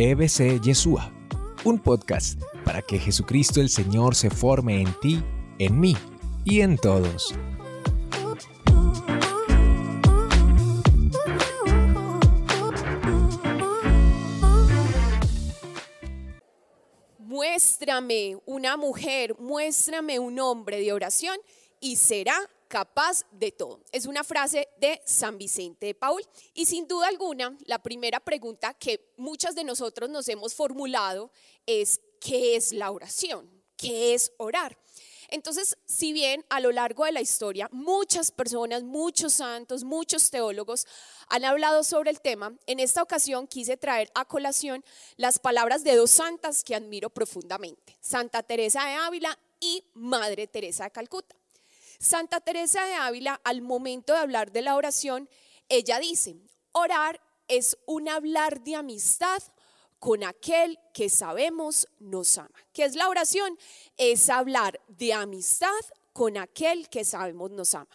EBC Yeshua, un podcast para que Jesucristo el Señor se forme en ti, en mí y en todos. Muéstrame una mujer, muéstrame un hombre de oración y será capaz de todo. Es una frase de San Vicente de Paul. Y sin duda alguna, la primera pregunta que muchas de nosotros nos hemos formulado es, ¿qué es la oración? ¿Qué es orar? Entonces, si bien a lo largo de la historia muchas personas, muchos santos, muchos teólogos han hablado sobre el tema, en esta ocasión quise traer a colación las palabras de dos santas que admiro profundamente, Santa Teresa de Ávila y Madre Teresa de Calcuta. Santa Teresa de Ávila, al momento de hablar de la oración, ella dice, orar es un hablar de amistad con aquel que sabemos nos ama. ¿Qué es la oración? Es hablar de amistad con aquel que sabemos nos ama.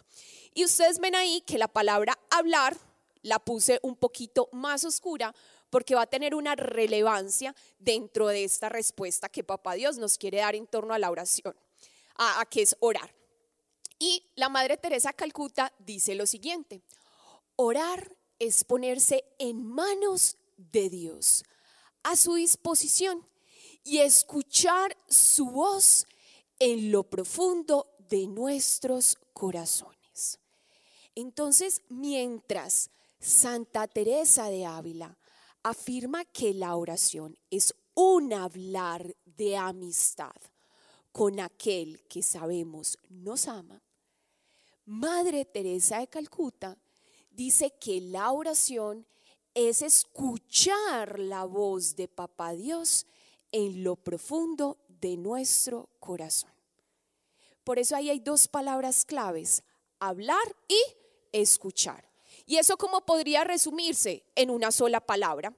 Y ustedes ven ahí que la palabra hablar la puse un poquito más oscura porque va a tener una relevancia dentro de esta respuesta que Papá Dios nos quiere dar en torno a la oración, a, a que es orar. Y la Madre Teresa Calcuta dice lo siguiente, orar es ponerse en manos de Dios, a su disposición, y escuchar su voz en lo profundo de nuestros corazones. Entonces, mientras Santa Teresa de Ávila afirma que la oración es un hablar de amistad, con aquel que sabemos nos ama, Madre Teresa de Calcuta dice que la oración es escuchar la voz de Papá Dios en lo profundo de nuestro corazón. Por eso ahí hay dos palabras claves, hablar y escuchar. Y eso como podría resumirse en una sola palabra,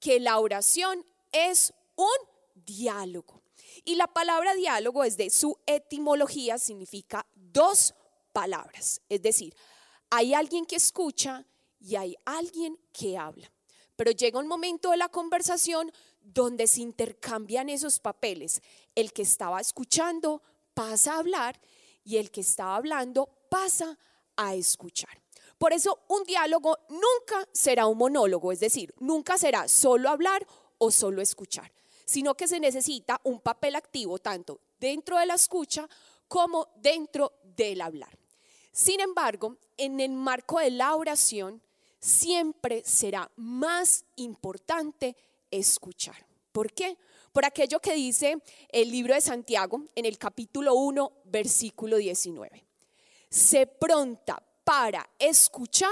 que la oración es un diálogo. Y la palabra diálogo es de su etimología, significa dos palabras. Es decir, hay alguien que escucha y hay alguien que habla. Pero llega un momento de la conversación donde se intercambian esos papeles. El que estaba escuchando pasa a hablar y el que estaba hablando pasa a escuchar. Por eso un diálogo nunca será un monólogo, es decir, nunca será solo hablar o solo escuchar sino que se necesita un papel activo tanto dentro de la escucha como dentro del hablar. Sin embargo, en el marco de la oración, siempre será más importante escuchar. ¿Por qué? Por aquello que dice el libro de Santiago en el capítulo 1, versículo 19. Se pronta para escuchar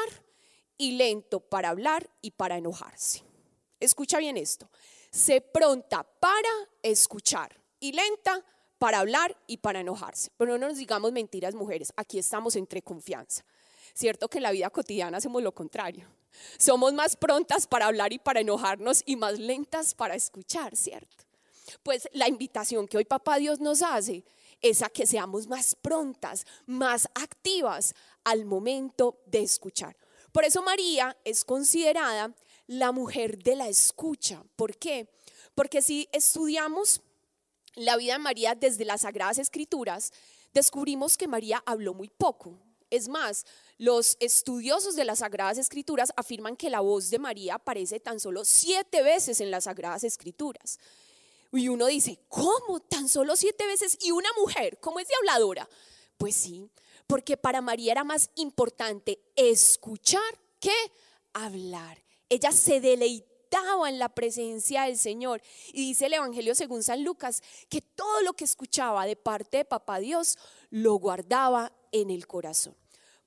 y lento para hablar y para enojarse. Escucha bien esto se pronta para escuchar y lenta para hablar y para enojarse. Pero no nos digamos mentiras, mujeres, aquí estamos entre confianza. Cierto que en la vida cotidiana hacemos lo contrario. Somos más prontas para hablar y para enojarnos y más lentas para escuchar, ¿cierto? Pues la invitación que hoy Papá Dios nos hace es a que seamos más prontas, más activas al momento de escuchar. Por eso María es considerada la mujer de la escucha. ¿Por qué? Porque si estudiamos la vida de María desde las Sagradas Escrituras, descubrimos que María habló muy poco. Es más, los estudiosos de las Sagradas Escrituras afirman que la voz de María aparece tan solo siete veces en las Sagradas Escrituras. Y uno dice, ¿cómo? ¿Tan solo siete veces? ¿Y una mujer? ¿Cómo es de habladora? Pues sí, porque para María era más importante escuchar que hablar. Ella se deleitaba en la presencia del Señor. Y dice el Evangelio según San Lucas que todo lo que escuchaba de parte de Papá Dios lo guardaba en el corazón.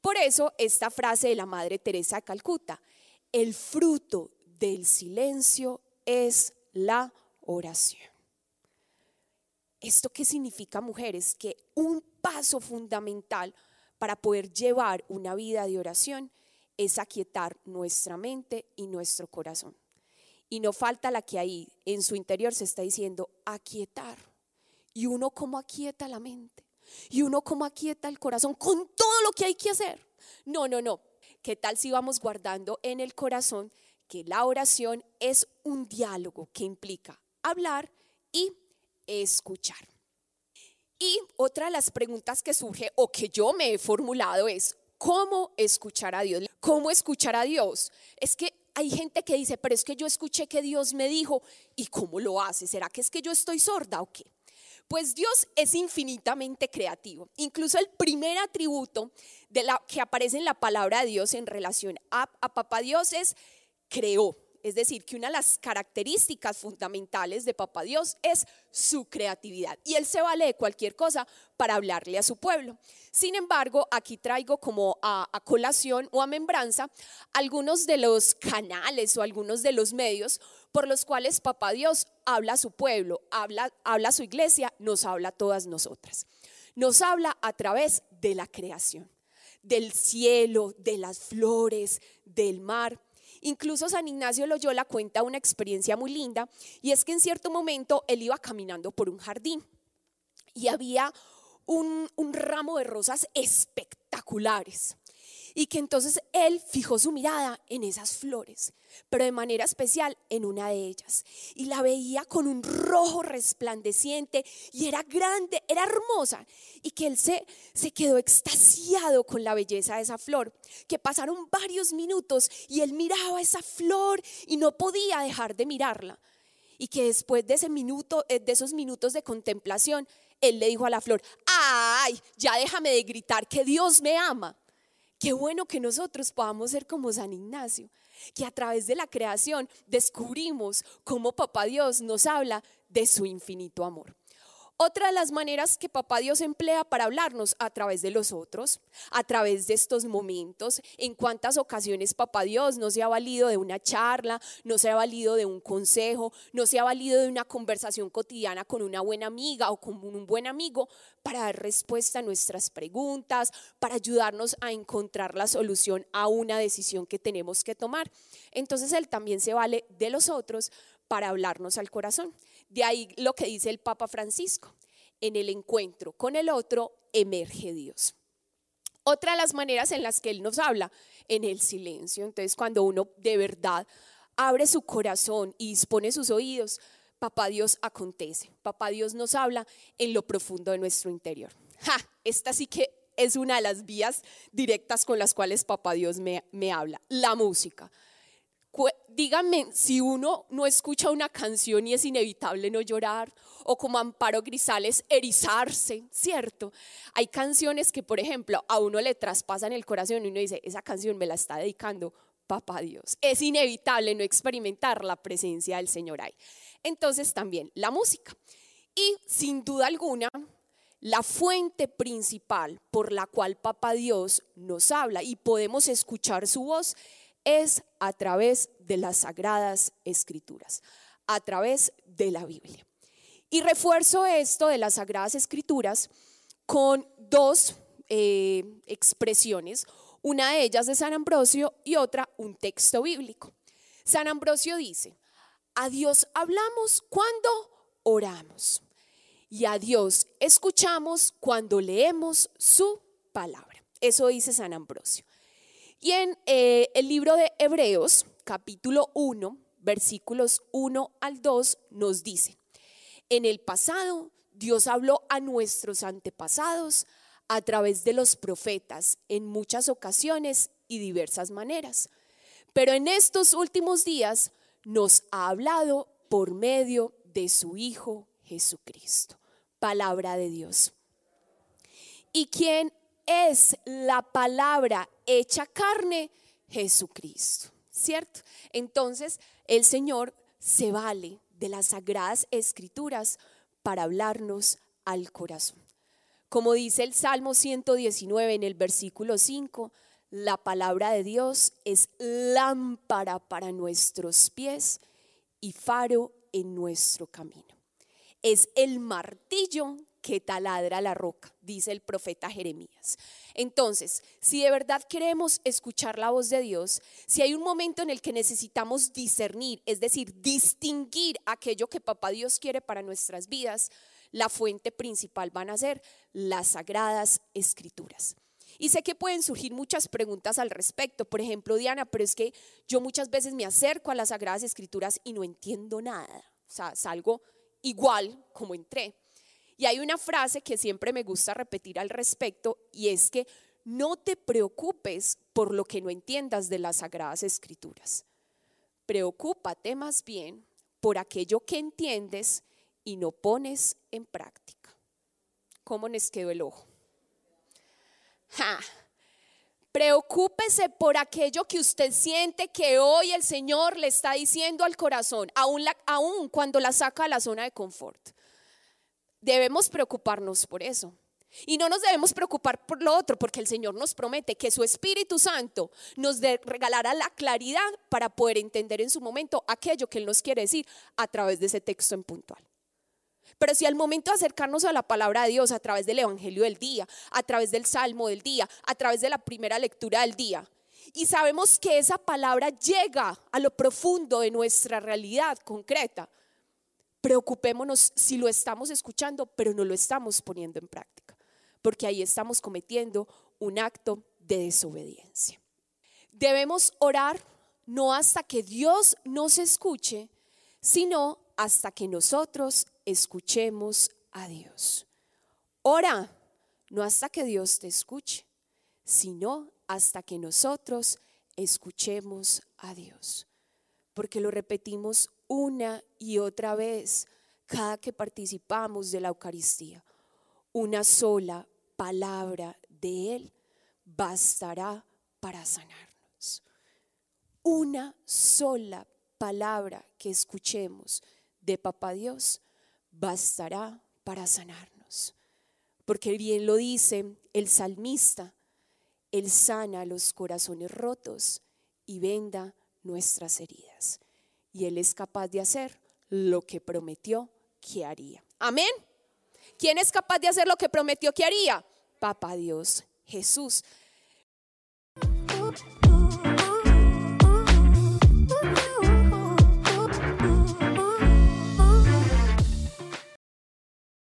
Por eso esta frase de la Madre Teresa de Calcuta, el fruto del silencio es la oración. ¿Esto qué significa, mujeres? Que un paso fundamental para poder llevar una vida de oración es aquietar nuestra mente y nuestro corazón. Y no falta la que ahí en su interior se está diciendo aquietar. Y uno como aquieta la mente. Y uno como aquieta el corazón con todo lo que hay que hacer. No, no, no. ¿Qué tal si vamos guardando en el corazón que la oración es un diálogo que implica hablar y escuchar. Y otra de las preguntas que surge o que yo me he formulado es, ¿cómo escuchar a Dios? ¿Cómo escuchar a Dios? Es que hay gente que dice, pero es que yo escuché que Dios me dijo, ¿y cómo lo hace? ¿Será que es que yo estoy sorda o qué? Pues Dios es infinitamente creativo. Incluso el primer atributo de la, que aparece en la palabra de Dios en relación a, a Papá Dios es creó. Es decir, que una de las características fundamentales de Papá Dios es su creatividad. Y Él se vale de cualquier cosa para hablarle a su pueblo. Sin embargo, aquí traigo como a, colación o a membranza algunos de los canales o algunos de los medios por los cuales Papá Dios habla a su pueblo, habla, habla a su iglesia, nos habla a todas nosotras. Nos habla a través de la creación, del cielo, de las flores, del mar Incluso San Ignacio Loyola cuenta una experiencia muy linda y es que en cierto momento él iba caminando por un jardín y había un, un ramo de rosas espectaculares y que entonces él fijó su mirada en esas flores, pero de manera especial en una de ellas. Y la veía con un rojo resplandeciente y era grande, era hermosa. Y que él se, se quedó extasiado con la belleza de esa flor, que pasaron varios minutos y él miraba esa flor y no podía dejar de mirarla. Y que después de, ese minuto, eh, de esos minutos de contemplación, él le dijo a la flor, ay, ya déjame de gritar que Dios me ama. Qué bueno que nosotros podamos ser como San Ignacio, que a través de la creación descubrimos cómo Papá Dios nos habla de su infinito amor. Otra de las maneras que Papá Dios emplea para hablarnos a través de los otros, a través de estos momentos, en cuántas ocasiones Papá Dios no se ha valido de una charla, no se ha valido de un consejo, no se ha valido de una conversación cotidiana con una buena amiga o con un buen amigo para dar respuesta a nuestras preguntas, para ayudarnos a encontrar la solución a una decisión que tenemos que tomar. Entonces Él también se vale de los otros para hablarnos al corazón. De ahí lo que dice el Papa Francisco. En el encuentro con el otro emerge Dios. Otra de las maneras en las que Él nos habla, en el silencio. Entonces, cuando uno de verdad abre su corazón y dispone sus oídos, Papá Dios acontece. Papá Dios nos habla en lo profundo de nuestro interior. Ja, esta sí que es una de las vías directas con las cuales Papá Dios me, me habla. La música díganme si uno no escucha una canción y es inevitable no llorar, o como Amparo Grisales, erizarse, ¿cierto? Hay canciones que, por ejemplo, a uno le traspasan el corazón y uno dice, esa canción me la está dedicando Papá Dios. Es inevitable no experimentar la presencia del Señor ahí. Entonces también la música. Y sin duda alguna, la fuente principal por la cual Papá Dios nos habla y podemos escuchar su voz es a través de las sagradas escrituras, a través de la Biblia. Y refuerzo esto de las sagradas escrituras con dos eh, expresiones, una de ellas de San Ambrosio y otra un texto bíblico. San Ambrosio dice, a Dios hablamos cuando oramos y a Dios escuchamos cuando leemos su palabra. Eso dice San Ambrosio. Y en eh, el libro de Hebreos, capítulo 1, versículos 1 al 2, nos dice, en el pasado Dios habló a nuestros antepasados a través de los profetas en muchas ocasiones y diversas maneras. Pero en estos últimos días nos ha hablado por medio de su Hijo Jesucristo. Palabra de Dios. ¿Y quién es la palabra hecha carne, Jesucristo, ¿cierto? Entonces, el Señor se vale de las sagradas escrituras para hablarnos al corazón. Como dice el Salmo 119 en el versículo 5, la palabra de Dios es lámpara para nuestros pies y faro en nuestro camino. Es el martillo que taladra la roca, dice el profeta Jeremías. Entonces, si de verdad queremos escuchar la voz de Dios, si hay un momento en el que necesitamos discernir, es decir, distinguir aquello que Papá Dios quiere para nuestras vidas, la fuente principal van a ser las sagradas escrituras. Y sé que pueden surgir muchas preguntas al respecto. Por ejemplo, Diana, pero es que yo muchas veces me acerco a las Sagradas Escrituras y no entiendo nada. O sea, salgo igual como entré. Y hay una frase que siempre me gusta repetir al respecto y es que no te preocupes por lo que no entiendas de las Sagradas Escrituras. Preocúpate más bien por aquello que entiendes y no pones en práctica. ¿Cómo les quedó el ojo? Preocúpese por aquello que usted siente que hoy el Señor le está diciendo al corazón, aún, aún cuando la saca a la zona de confort. Debemos preocuparnos por eso. Y no nos debemos preocupar por lo otro, porque el Señor nos promete que su Espíritu Santo nos regalará la claridad para poder entender en su momento aquello que Él nos quiere decir a través de ese texto en puntual. Pero si al momento de acercarnos a la palabra de Dios a través del Evangelio del día, a través del Salmo del día, a través de la primera lectura del día, y sabemos que esa palabra llega a lo profundo de nuestra realidad concreta, preocupémonos si lo estamos escuchando, pero no lo estamos poniendo en práctica, porque ahí estamos cometiendo un acto de desobediencia. Debemos orar no hasta que Dios nos escuche, sino hasta que nosotros escuchemos a Dios. Ora, no hasta que Dios te escuche, sino hasta que nosotros escuchemos a Dios. Porque lo repetimos una y otra vez cada que participamos de la Eucaristía. Una sola palabra de Él bastará para sanarnos. Una sola palabra que escuchemos de Papá Dios bastará para sanarnos. Porque bien lo dice el salmista, Él sana los corazones rotos y venda nuestras heridas. Y Él es capaz de hacer lo que prometió que haría. Amén. ¿Quién es capaz de hacer lo que prometió que haría? Papá Dios, Jesús.